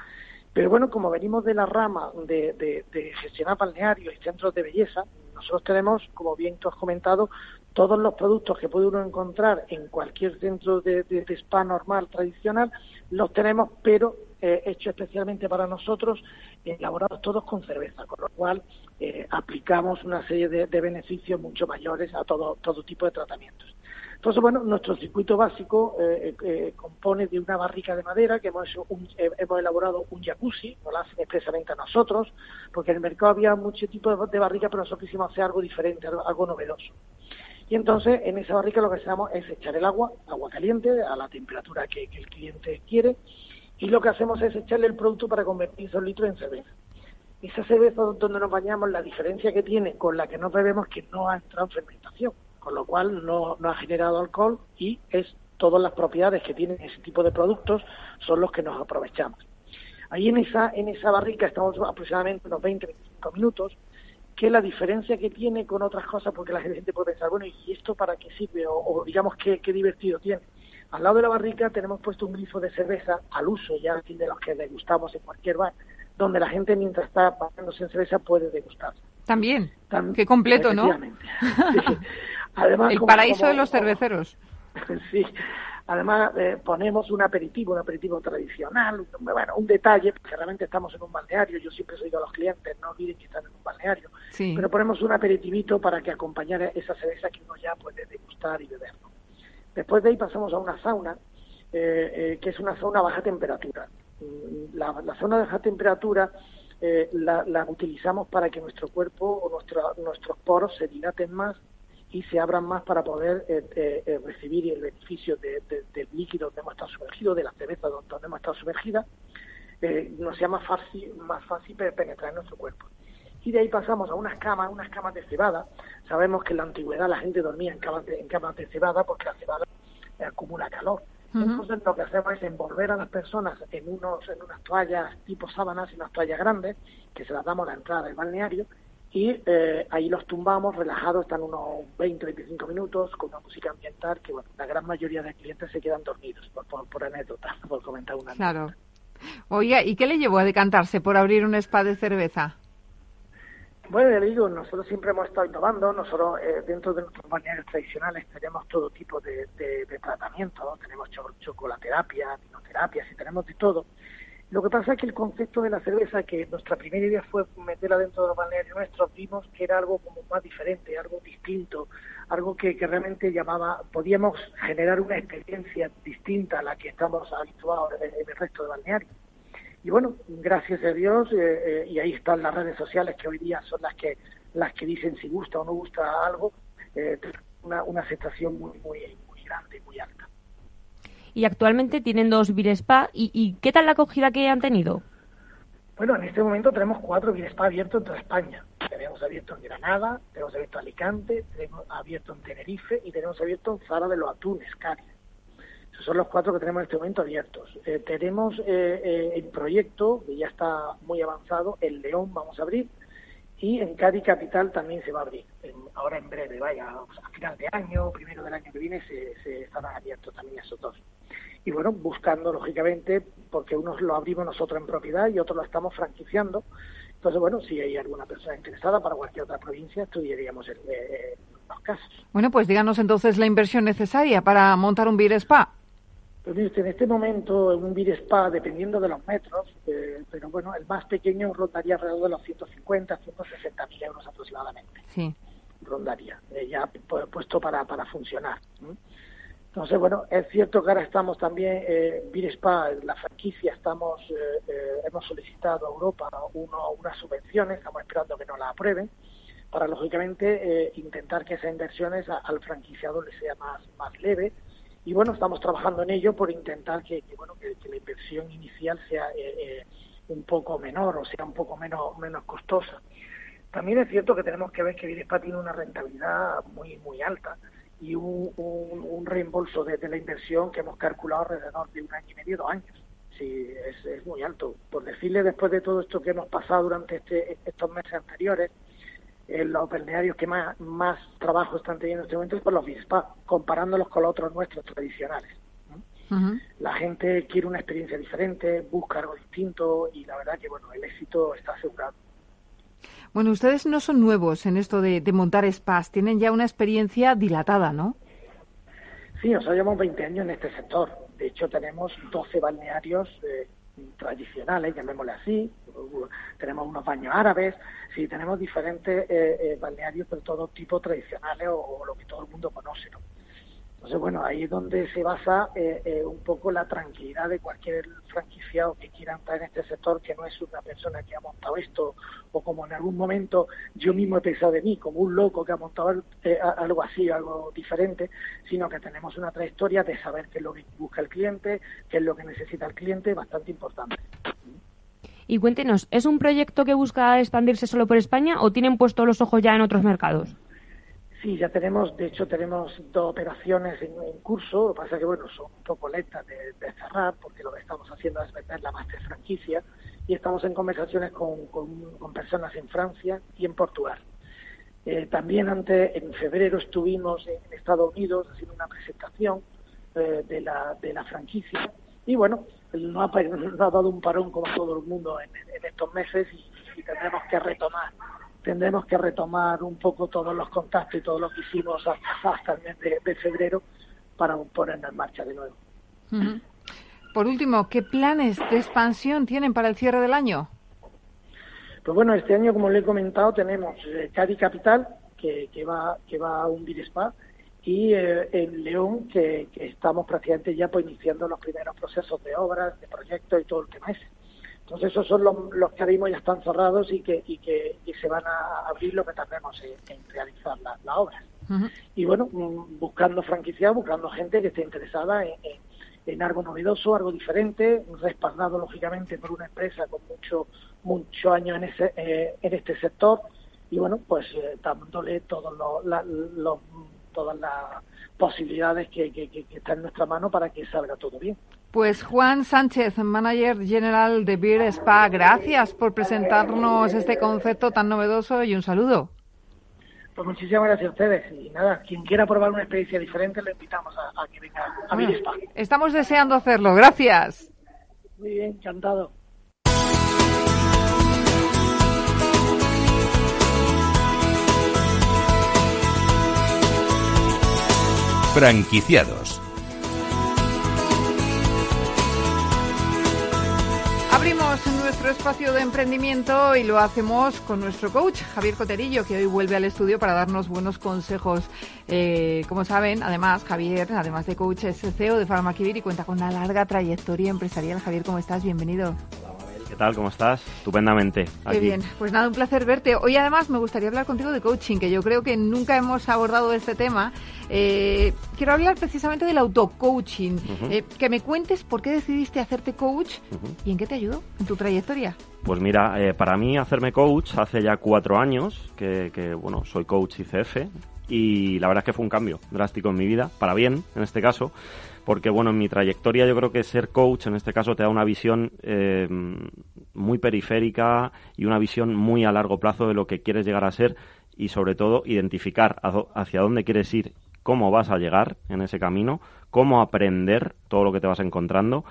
pero bueno, como venimos de la rama de, de, gestionar balnearios y centros de belleza, nosotros tenemos, como bien tú has comentado, todos los productos que puede uno encontrar en cualquier centro de, de spa normal, tradicional, los tenemos, pero eh, hecho especialmente para nosotros, elaborados todos con cerveza, con lo cual eh, aplicamos una serie de, beneficios mucho mayores a todo, todo tipo de tratamientos. Entonces, bueno, nuestro circuito básico eh, compone de una barrica de madera que hemos, hemos elaborado un jacuzzi, no lo hacen expresamente a nosotros, porque en el mercado había mucho tipo de, barrica, pero nosotros quisimos hacer algo diferente, algo, novedoso. Y entonces en esa barrica lo que hacemos es echar el agua, agua caliente, a la temperatura que el cliente quiere, y lo que hacemos es echarle el producto para convertir esos litros en cerveza. Esa cerveza donde nos bañamos, la diferencia que tiene con la que nos bebemos es que no ha entrado en fermentación, con lo cual no, ha generado alcohol y es todas las propiedades que tienen ese tipo de productos son los que nos aprovechamos. Ahí en esa, en esa barrica estamos aproximadamente unos 20-25 minutos, que la diferencia que tiene con otras cosas, porque la gente puede pensar, bueno, ¿y esto para qué sirve? O, digamos, ¿qué, ¿qué divertido tiene? Al lado de la barrica tenemos puesto un grifo de cerveza al uso ya de los que degustamos en cualquier bar, donde la gente mientras está pagándose en cerveza puede degustar. También. Qué completo, ¿no? Además, El paraíso de los cerveceros. sí. Además, eh, ponemos un aperitivo, un aperitivo tradicional, un, bueno, un detalle, porque realmente estamos en un balneario, yo siempre soy a los clientes, no olviden que están en un balneario, pero ponemos un aperitivito para que acompañara esa cerveza que uno ya puede degustar y beber. Después de ahí pasamos a una sauna, eh, eh, que es una sauna a baja temperatura. Mm, la, zona de baja temperatura eh, la, utilizamos para que nuestro cuerpo o nuestros poros se dilaten más y se abran más para poder recibir el beneficio del líquido donde hemos estado sumergidos, de la cerveza donde hemos estado sumergida, nos sea más fácil, más fácil penetrar en nuestro cuerpo y de ahí pasamos a unas camas, unas camas de cebada. Sabemos que en la antigüedad la gente dormía en camas de, en camas de cebada porque la cebada acumula calor. Entonces lo que hacemos es envolver a las personas en unos en unas toallas tipo sábanas y unas toallas grandes que se las damos a la entrada del balneario y eh, ahí los tumbamos relajados, están unos 20, 25 minutos con una música ambiental que, bueno, la gran mayoría de clientes se quedan dormidos, por, por, anécdota, por comentar una Claro. Oiga, ¿y qué le llevó a decantarse por abrir un spa de cerveza? Bueno, ya le digo, nosotros siempre hemos estado innovando, nosotros eh, dentro de nuestros balnearios tradicionales tenemos todo tipo de, de, tratamientos, tenemos chocolaterapia, vinoterapia, y tenemos de todo. Lo que pasa es que el concepto de la cerveza, que nuestra primera idea fue meterla dentro de los balnearios nuestros, vimos que era algo como más diferente, algo distinto, algo que, realmente llamaba, podíamos generar una experiencia distinta a la que estamos habituados en, el resto de balnearios. Y bueno, gracias a Dios, eh, eh, y ahí están las redes sociales que hoy día son las que las que dicen si gusta o no gusta algo, eh, una, una aceptación muy, muy, muy grande, muy alta y actualmente tienen dos Beer Spa. ¿Y, qué tal la acogida que han tenido? Bueno, en este momento tenemos cuatro Beer Spa abiertos en toda España. Tenemos abierto en Granada, tenemos abierto en Alicante, tenemos abierto en Tenerife y tenemos abierto en Zara de los Atunes, Cádiz. Son los cuatro que tenemos en este momento abiertos. Eh, tenemos eh, eh, proyecto, que ya está muy avanzado, el León vamos a abrir, y en Cádiz Capital también se va a abrir. ahora en breve, vaya, a final de año, primero del año que viene, se, se estarán abiertos también esos dos y bueno, buscando lógicamente, porque unos lo abrimos nosotros en propiedad y otros lo estamos franquiciando. Entonces, bueno, si hay alguna persona interesada para cualquier otra provincia, estudiaríamos el, eh, los casos. Bueno, pues díganos entonces la inversión necesaria para montar un Beer Spa. Pues mire en este momento un Beer Spa, dependiendo de los metros, eh, pero bueno, el más pequeño rondaría alrededor de los 150, 160 mil euros aproximadamente. Sí. Rondaría, eh, ya puesto para, para funcionar. Entonces, bueno, es cierto que ahora estamos también, eh, Spa, la franquicia, estamos, eh, eh, hemos solicitado a Europa uno, unas subvenciones, estamos esperando que nos las aprueben, para lógicamente eh, intentar que esas inversiones al franquiciado le sea más, más leve. Y bueno, estamos trabajando en ello por intentar que, bueno, que, la inversión inicial sea un poco menor o sea un poco menos, menos costosa. También es cierto que tenemos que ver que Spa tiene una rentabilidad muy, muy alta y un, reembolso de, la inversión que hemos calculado alrededor de un año y medio, dos años. Sí, es, muy alto. Por decirle, después de todo esto que hemos pasado durante este, estos meses anteriores, eh, los balnearios que más, más trabajo están teniendo en este momento es por los BISPA, comparándolos con los otros nuestros tradicionales. La gente quiere una experiencia diferente, busca algo distinto y la verdad que bueno, el éxito está asegurado. Bueno, ustedes no son nuevos en esto de, montar spas, tienen ya una experiencia dilatada, ¿no? Sí, nosotros llevamos 20 años en este sector. De hecho, tenemos 12 balnearios eh, tradicionales, llamémosle así. Tenemos unos baños árabes, sí, tenemos diferentes eh, eh, balnearios de todo tipo tradicionales o, o, lo que todo el mundo conoce, ¿no? Entonces, bueno, ahí es donde se basa eh, eh, un poco la tranquilidad de cualquier franquiciado que quiera entrar en este sector, que no es una persona que ha montado esto, o como en algún momento yo mismo he pensado de mí, como un loco que ha montado eh, algo así, algo diferente, sino que tenemos una trayectoria de saber qué es lo que busca el cliente, qué es lo que necesita el cliente, bastante importante. Y cuéntenos, ¿es un proyecto que busca expandirse solo por España o tienen puesto los ojos ya en otros mercados? Sí, ya tenemos, de hecho tenemos dos operaciones en, curso, lo que pasa que bueno, son un poco lentas de, cerrar porque lo que estamos haciendo es vender la master franquicia y estamos en conversaciones con, con, personas en Francia y en Portugal. Eh, también antes, en febrero estuvimos en Estados Unidos haciendo una presentación eh, de, la, de la franquicia y bueno, no ha, ha dado un parón como todo el mundo en, estos meses y tendremos que retomar tendremos que retomar un poco todos los contactos y todo lo que hicimos hasta, el mes de, febrero para ponernos en marcha de nuevo. Por último, ¿qué planes de expansión tienen para el cierre del año? Pues bueno, este año, como le he comentado, tenemos eh, Cádiz Capital, que, va, que va a un Spa, y eh, en León, que, estamos prácticamente ya pues, iniciando los primeros procesos de obras, de proyectos y todo el tema ese. Entonces esos son los, los que ahora ya están cerrados y que, y que se van a abrir lo que tardemos en, realizar la, la obra. Y bueno, mm, buscando franquiciados, buscando gente que esté interesada en, algo novedoso, algo diferente, respaldado lógicamente por una empresa con mucho mucho años en, ese, eh, en este sector y bueno, pues eh, dándole todos los, todas las posibilidades que, que, que, están en nuestra mano para que salga todo bien. Pues Juan Sánchez, manager general de Beer Spa, gracias por presentarnos este concepto tan novedoso y un saludo. Pues muchísimas gracias a ustedes. Y nada, quien quiera probar una experiencia diferente, le invitamos a, que venga a Beer Spa. Estamos deseando hacerlo. Gracias. Muy bien, encantado. Franquiciados. Nuestro espacio de emprendimiento y lo hacemos con nuestro coach, Javier Coterillo, que hoy vuelve al estudio para darnos buenos consejos. Eh, como saben, además, Javier, además de coach, es CEO de Farmaquivir y cuenta con una larga trayectoria empresarial. Javier, ¿cómo estás? Bienvenido. ¿Qué tal? ¿Cómo estás? Estupendamente. Qué bien. Pues nada, un placer verte. Hoy además me gustaría hablar contigo de coaching, que yo creo que nunca hemos abordado este tema. Eh, quiero hablar precisamente del auto-coaching. Eh, que me cuentes por qué decidiste hacerte coach y en qué te ayudó en tu trayectoria. Pues mira, eh, para mí hacerme coach hace ya cuatro años, que, que bueno, soy coach ICF, y la verdad es que fue un cambio drástico en mi vida, para bien en este caso, porque bueno, en mi trayectoria yo creo que ser coach en este caso te da una visión eh, muy periférica y una visión muy a largo plazo de lo que quieres llegar a ser y sobre todo identificar hacia dónde quieres ir, cómo vas a llegar en ese camino, cómo aprender todo lo que te vas encontrando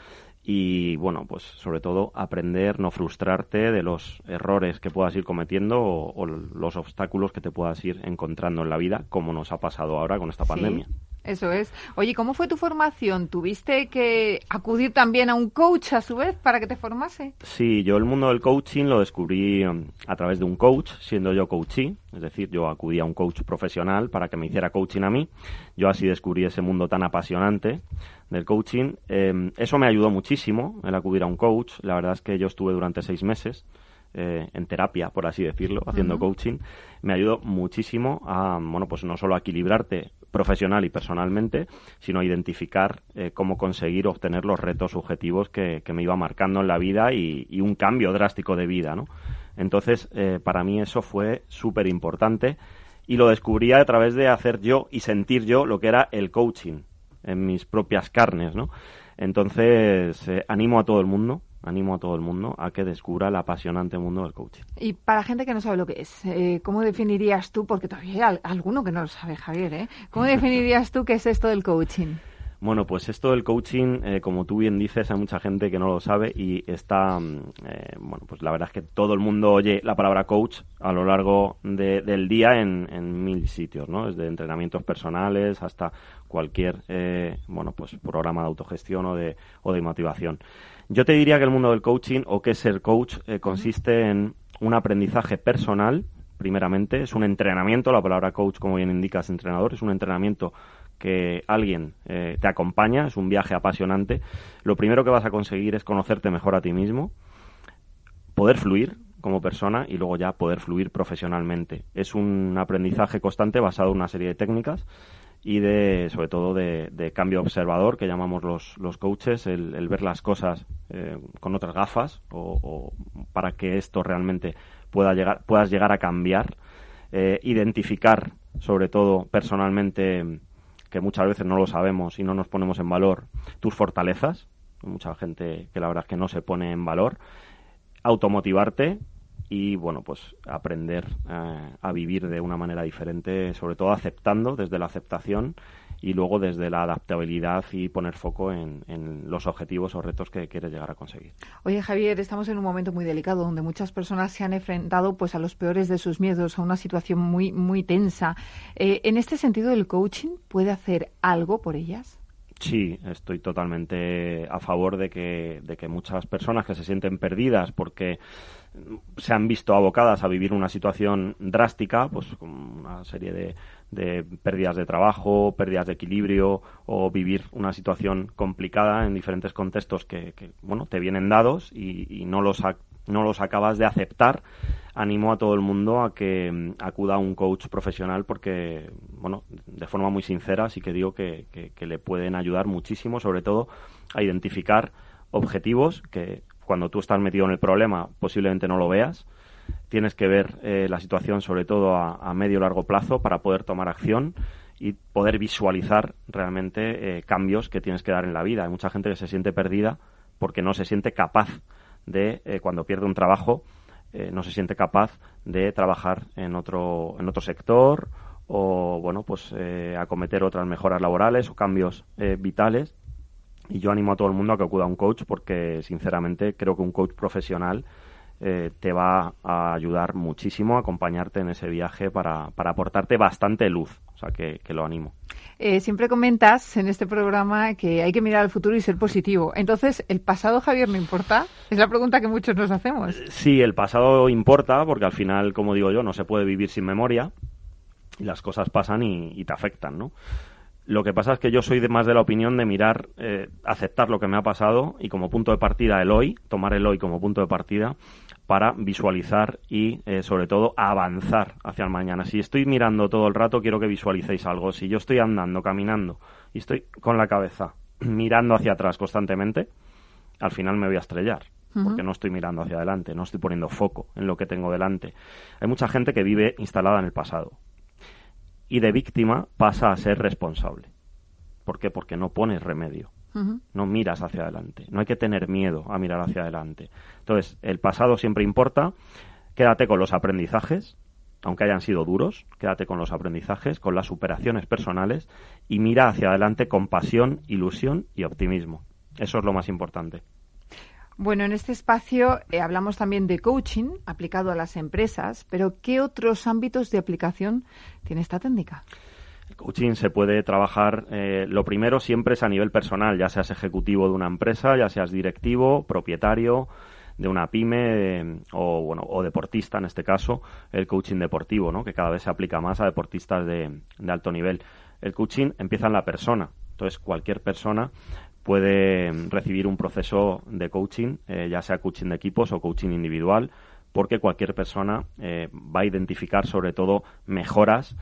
y bueno, pues sobre todo aprender, no frustrarte de los errores que puedas ir cometiendo o, los obstáculos que te puedas ir encontrando en la vida, como nos ha pasado ahora con esta pandemia. Eso es. Oye, ¿cómo fue tu formación? ¿Tuviste que acudir también a un coach a su vez para que te formase? Sí, yo el mundo del coaching lo descubrí um, a través de un coach, siendo yo coachee, es decir, yo acudí a un coach profesional para que me hiciera coaching a mí. Yo así descubrí ese mundo tan apasionante del coaching. Em, eso me ayudó muchísimo, el acudir a un coach. La verdad es que yo estuve durante seis meses eh, en terapia, por así decirlo, haciendo coaching, me ayudó muchísimo a, bueno, pues no solo a equilibrarte profesional y personalmente, sino identificar eh, cómo conseguir obtener los retos objetivos que, me iba marcando en la vida y, un cambio drástico de vida, ¿no? Entonces, eh, para mí eso fue súper importante y lo descubrí a través de hacer yo y sentir yo lo que era el coaching en mis propias carnes, ¿no? Entonces, animo a todo el mundo animo a todo el mundo a que descubra el apasionante mundo del coaching. Y para gente que no sabe lo que es, eh, ¿cómo definirías tú, porque todavía hay alguno que no lo sabe, Javier, ¿eh? ¿cómo definirías tú qué es esto del coaching? Bueno, pues esto del coaching, eh, como tú bien dices, hay mucha gente que no lo sabe y está, mm, eh, bueno, pues la verdad es que todo el mundo oye la palabra coach a lo largo del día en, mil sitios, ¿no? Desde entrenamientos personales hasta cualquier, bueno, pues programa de autogestión o de, o de motivación. Yo te diría que el mundo del coaching o que ser coach eh, consiste en un aprendizaje personal, primeramente, es un entrenamiento, la palabra coach, como bien indica, es entrenador, es un entrenamiento que alguien eh, te acompaña, es un viaje apasionante. Lo primero que vas a conseguir es conocerte mejor a ti mismo, poder fluir como persona y luego ya poder fluir profesionalmente. Es un aprendizaje constante basado en una serie de técnicas y de, sobre todo, de, cambio observador, que llamamos los, los coaches, el, ver las cosas eh, con otras gafas o, para que esto realmente pueda llegar, puedas llegar a cambiar, eh, identificar, sobre todo personalmente, que muchas veces no lo sabemos y no nos ponemos en valor, tus fortalezas, mucha gente que la verdad es que no se pone en valor, automotivarte y bueno, pues aprender eh, a vivir de una manera diferente, sobre todo aceptando desde la aceptación y luego desde la adaptabilidad y poner foco en, los objetivos o retos que quieres llegar a conseguir. Oye Javier, estamos en un momento muy delicado donde muchas personas se han enfrentado pues a los peores de sus miedos, a una situación muy muy tensa. Eh, en este sentido, el coaching puede hacer algo por ellas. Sí, estoy totalmente a favor de que, de que muchas personas que se sienten perdidas porque se han visto abocadas a vivir una situación drástica, pues con una serie de, de pérdidas de trabajo, pérdidas de equilibrio o vivir una situación complicada en diferentes contextos que, bueno, te vienen dados y, no, los no los acabas de aceptar, animo a todo el mundo a que mm, acuda a un coach profesional porque, bueno, de forma muy sincera sí que digo que, que le pueden ayudar muchísimo, sobre todo a identificar objetivos que cuando tú estás metido en el problema posiblemente no lo veas. Tienes que ver eh, la situación sobre todo a, medio o largo plazo para poder tomar acción y poder visualizar realmente eh, cambios que tienes que dar en la vida. Hay mucha gente que se siente perdida porque no se siente capaz de, eh, cuando pierde un trabajo, no se siente capaz de trabajar en otro, en otro sector o, bueno, pues acometer otras mejoras laborales o cambios vitales. Y yo animo a todo el mundo a que acuda a un coach porque, sinceramente, creo que un coach profesional te va a ayudar muchísimo a acompañarte en ese viaje para, para aportarte bastante luz. O sea, que, lo animo. Eh, siempre comentas en este programa que hay que mirar al futuro y ser positivo. Entonces, ¿el pasado, Javier, no importa? Es la pregunta que muchos nos hacemos. Eh, sí, el pasado importa porque al final, como digo yo, no se puede vivir sin memoria y las cosas pasan y, te afectan, ¿no? Lo que pasa es que yo soy de más de la opinión de mirar, eh, aceptar lo que me ha pasado y como punto de partida el hoy, tomar el hoy como punto de partida para visualizar y, eh, sobre todo, avanzar hacia el mañana. Si estoy mirando todo el rato, quiero que visualicéis algo. Si yo estoy andando, caminando y estoy con la cabeza mirando hacia atrás constantemente, al final me voy a estrellar. Porque no estoy mirando hacia adelante, no estoy poniendo foco en lo que tengo delante. Hay mucha gente que vive instalada en el pasado. Y de víctima pasa a ser responsable. ¿Por qué? Porque no pones remedio no miras hacia adelante. No hay que tener miedo a mirar hacia adelante. Entonces, el pasado siempre importa. Quédate con los aprendizajes, aunque hayan sido duros, quédate con los aprendizajes, con las superaciones personales y mira hacia adelante con pasión, ilusión y optimismo. Eso es lo más importante. Bueno, en este espacio eh, hablamos también de coaching aplicado a las empresas, pero ¿qué otros ámbitos de aplicación tiene esta técnica? El coaching se puede trabajar, eh, lo primero siempre es a nivel personal, ya seas ejecutivo de una empresa, ya seas directivo, propietario de una pyme eh, o, bueno, o deportista en este caso, el coaching deportivo, ¿no? que cada vez se aplica más a deportistas de, alto nivel. El coaching empieza en la persona, entonces cualquier persona puede recibir un proceso de coaching, eh, ya sea coaching de equipos o coaching individual, porque cualquier persona va a identificar sobre todo mejoras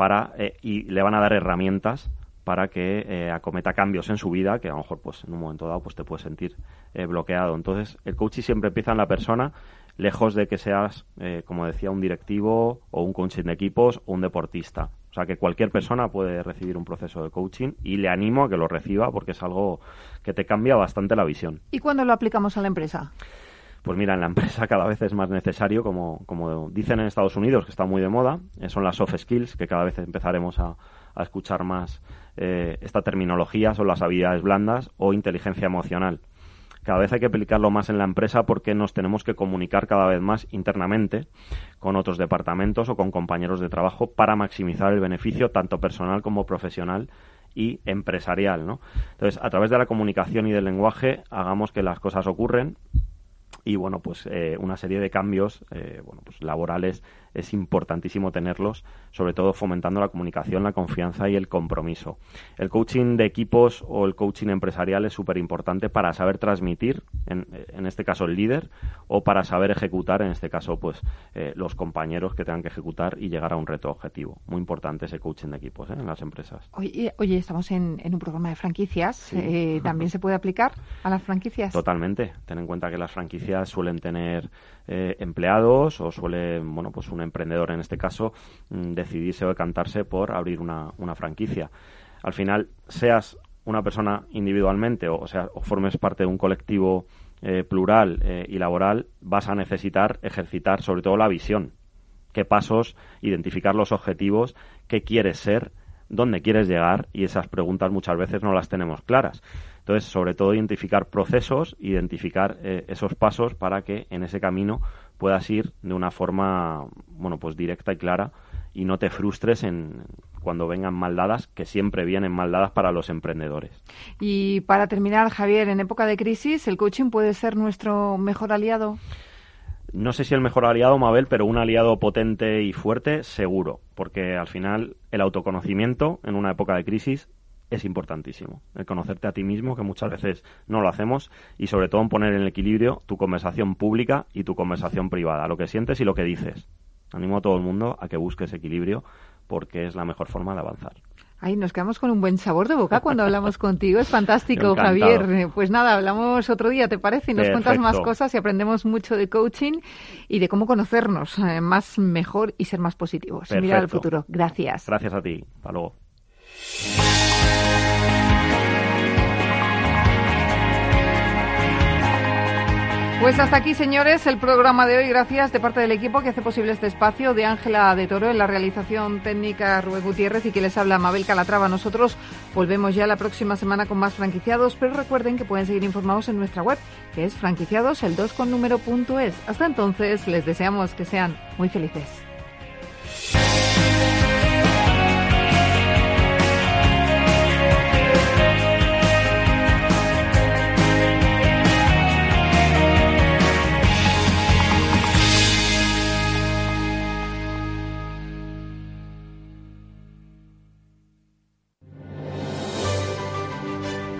para eh, y le van a dar herramientas para que eh, acometa cambios en su vida que a lo mejor pues en un momento dado pues te puedes sentir eh, bloqueado. Entonces el coaching siempre empieza en la persona lejos de que seas como decía un directivo o un coaching de equipos o un deportista o sea que cualquier persona puede recibir un proceso de coaching y le animo a que lo reciba porque es algo que te cambia bastante la visión y cuándo lo aplicamos a la empresa pues mira, en la empresa cada vez es más necesario, como, como dicen en Estados Unidos, que está muy de moda, eh, son las soft skills, que cada vez empezaremos a, escuchar más eh, esta terminología, son las habilidades blandas o inteligencia emocional. Cada vez hay que aplicarlo más en la empresa porque nos tenemos que comunicar cada vez más internamente con otros departamentos o con compañeros de trabajo para maximizar el beneficio tanto personal como profesional y empresarial, ¿no? Entonces, a través de la comunicación y del lenguaje, hagamos que las cosas ocurren y bueno pues eh, una serie de cambios eh, bueno pues laborales es importantísimo tenerlos sobre todo fomentando la comunicación la confianza y el compromiso. El coaching de equipos o el coaching empresarial es súper importante para saber transmitir en, en, este caso el líder o para saber ejecutar en este caso pues eh, los compañeros que tengan que ejecutar y llegar a un reto objetivo. Muy importante ese coaching de equipos en las empresas. Oye, oye estamos en, en, un programa de franquicias también se puede aplicar a las franquicias totalmente. Ten en cuenta que las franquicias suelen tener eh, empleados o suele, bueno, pues un emprendedor en este caso, mm, decidirse o decantarse por abrir una, franquicia. Al final, seas una persona individualmente o, sea, o formes parte de un colectivo eh, plural eh, y laboral, vas a necesitar ejercitar sobre todo la visión. ¿Qué pasos? Identificar los objetivos, qué quieres ser, dónde quieres llegar y esas preguntas muchas veces no las tenemos claras. Entonces, sobre todo, identificar procesos, identificar eh, esos pasos para que en ese camino puedas ir de una forma, bueno, pues directa y clara y no te frustres en cuando vengan mal dadas, que siempre vienen mal dadas para los emprendedores. Y para terminar, Javier, en época de crisis, ¿el coaching puede ser nuestro mejor aliado? No sé si el mejor aliado, Mabel, pero un aliado potente y fuerte, seguro, porque al final el autoconocimiento en una época de crisis es importantísimo. El conocerte a ti mismo, que muchas veces no lo hacemos, y sobre todo en poner en equilibrio tu conversación pública y tu conversación privada, lo que sientes y lo que dices. Animo a todo el mundo a que busque ese equilibrio porque es la mejor forma de avanzar. Ay, nos quedamos con un buen sabor de boca cuando hablamos contigo. Es fantástico, Javier. Pues nada, hablamos otro día, ¿te parece? Y nos cuentas más cosas y aprendemos mucho de coaching y de cómo conocernos eh, más mejor y ser más positivos. Mirar al futuro. Gracias. Gracias a ti. Hasta luego. Pues hasta aquí, señores, el programa de hoy. Gracias de parte del equipo que hace posible este espacio, de Ángela de Toro en la realización técnica Rubén Gutiérrez y que les habla Mabel Calatrava. Nosotros volvemos ya la próxima semana con más franquiciados, pero recuerden que pueden seguir informados en nuestra web, que es franquiciados el 2 con. Hasta entonces, les deseamos que sean muy felices.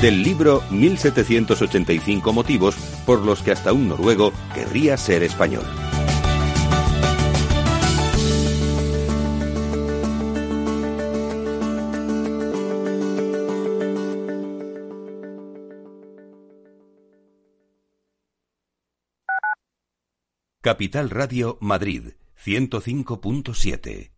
del libro 1785 motivos por los que hasta un noruego querría ser español. Capital Radio Madrid 105.7